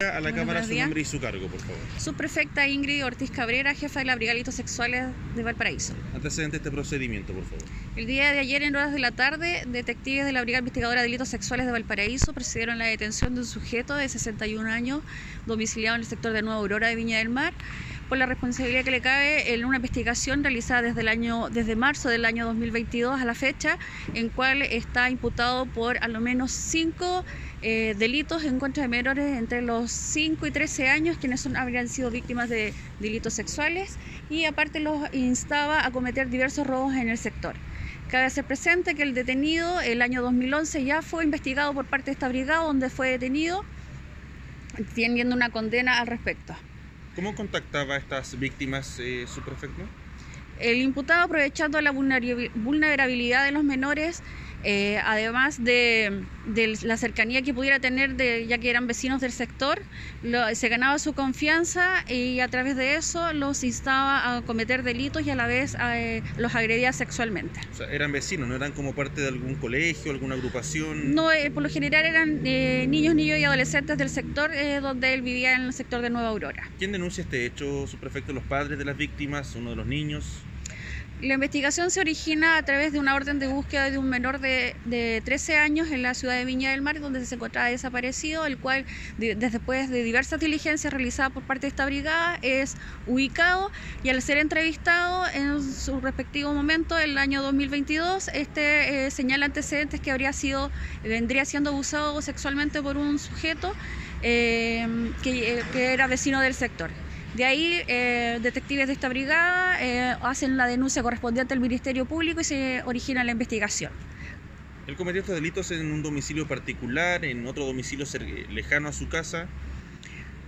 A la Buenos cámara su días. nombre y su cargo, por favor. Subprefecta Ingrid Ortiz Cabrera, jefa de la Brigada Delitos Sexuales de Valparaíso. Antecedente de este procedimiento, por favor. El día de ayer, en horas de la tarde, detectives de la Brigada Investigadora de Delitos Sexuales de Valparaíso procedieron la detención de un sujeto de 61 años, domiciliado en el sector de Nueva Aurora de Viña del Mar, por la responsabilidad que le cabe en una investigación realizada desde el año desde marzo del año 2022 a la fecha, en cual está imputado por al menos cinco eh, delitos en contra de menores entre los 5 y 13 años, quienes son, habrían sido víctimas de delitos sexuales, y aparte los instaba a cometer diversos robos en el sector. Cabe hacer presente que el detenido el año 2011 ya fue investigado por parte de esta brigada, donde fue detenido, teniendo una condena al respecto. ¿Cómo contactaba a estas víctimas eh, su prefecto? El imputado, aprovechando la vulnerabi- vulnerabilidad de los menores, eh, además de, de la cercanía que pudiera tener, de, ya que eran vecinos del sector, lo- se ganaba su confianza y a través de eso los instaba a cometer delitos y a la vez eh, los agredía sexualmente. O sea, eran vecinos, no eran como parte de algún colegio, alguna agrupación. No, eh, por lo general eran eh, niños, niños y adolescentes del sector eh, donde él vivía en el sector de Nueva Aurora. ¿Quién denuncia este hecho? ¿Su prefecto? ¿Los padres de las víctimas? ¿Uno de los niños? La investigación se origina a través de una orden de búsqueda de un menor de, de 13 años en la ciudad de Viña del Mar, donde se encontraba desaparecido, el cual, después de diversas diligencias realizadas por parte de esta brigada, es ubicado y al ser entrevistado en su respectivo momento, el año 2022, este eh, señala antecedentes que habría sido, vendría siendo abusado sexualmente por un sujeto eh, eh, que era vecino del sector. De ahí, eh, detectives de esta brigada eh, hacen la denuncia correspondiente al Ministerio Público y se origina la investigación. Él cometió estos delitos en un domicilio particular, en otro domicilio lejano a su casa.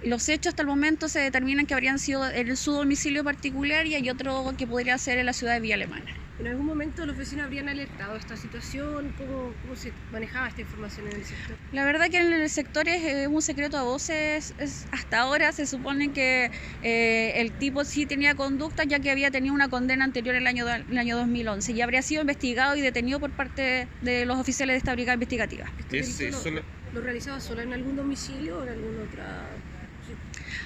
Los hechos hasta el momento se determinan que habrían sido en su domicilio particular y hay otro que podría ser en la ciudad de Villa Alemana. ¿En algún momento los vecinos habrían alertado de esta situación? ¿Cómo, cómo se manejaba esta información en el sector? La verdad que en el sector es eh, un secreto a voces. es- hasta ahora se supone que eh, el tipo sí tenía conducta ya que había tenido una condena anterior el año, el año 2011 y habría sido investigado y detenido por parte de los oficiales de esta brigada investigativa. ¿Este Es, eh, lo, solo- lo realizaba solo en algún domicilio o en alguna otra...?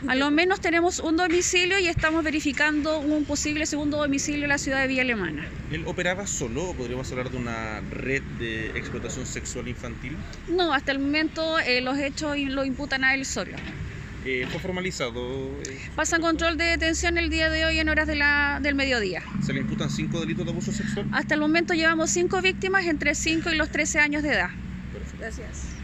A lo menos tenemos un domicilio y estamos verificando un posible segundo domicilio en la ciudad de Villa Alemana. ¿Él operaba solo o podríamos hablar de una red de explotación sexual infantil? No, hasta el momento eh, los hechos lo imputan a él solo. Eh, ¿Fue formalizado? eh, Pasan control de detención el día de hoy en horas de la, del mediodía. ¿Se le imputan cinco delitos de abuso sexual? Hasta el momento llevamos cinco víctimas entre 5 y los 13 años de edad. Perfecto. Gracias.